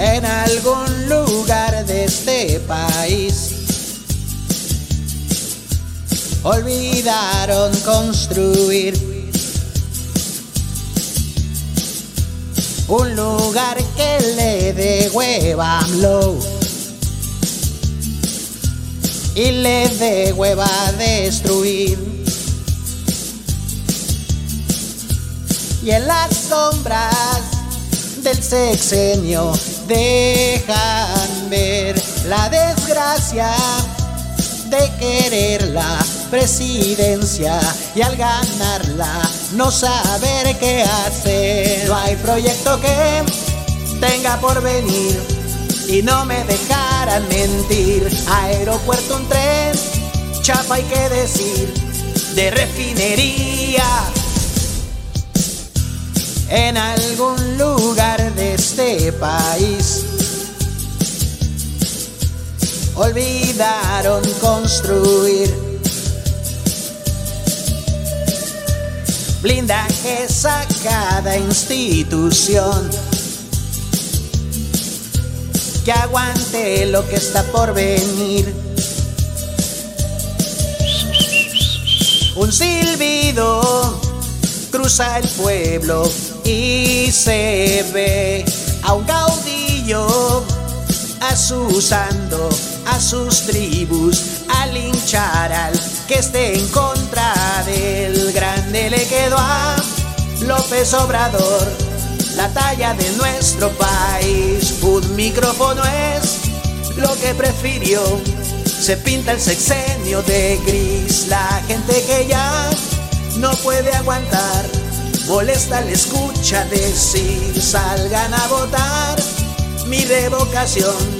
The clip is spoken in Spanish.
en algún lugar de este país. Olvidaron construir un lugar que le dé hueva a y le dé hueva a destruir. Y en las sombras del sexenio dejan ver la desgracia de querer la presidencia y al ganarla no saber qué hacer. No hay proyecto que tenga por venir y no me dejarán mentir. Aeropuerto, un tren, chapa hay que decir, de refinería. En algún lugar país. Olvidaron construir blindajes a cada institución. Que aguante lo que está por venir. Un silbido cruza el pueblo y se ve asusando a sus tribus al hinchar al que esté en contra del grande le quedó a López Obrador la talla de nuestro país. Un micrófono es lo que prefirió. Se pinta el sexenio de gris. La gente que ya no puede aguantar molesta le escucha decir salgan a votar mi revocación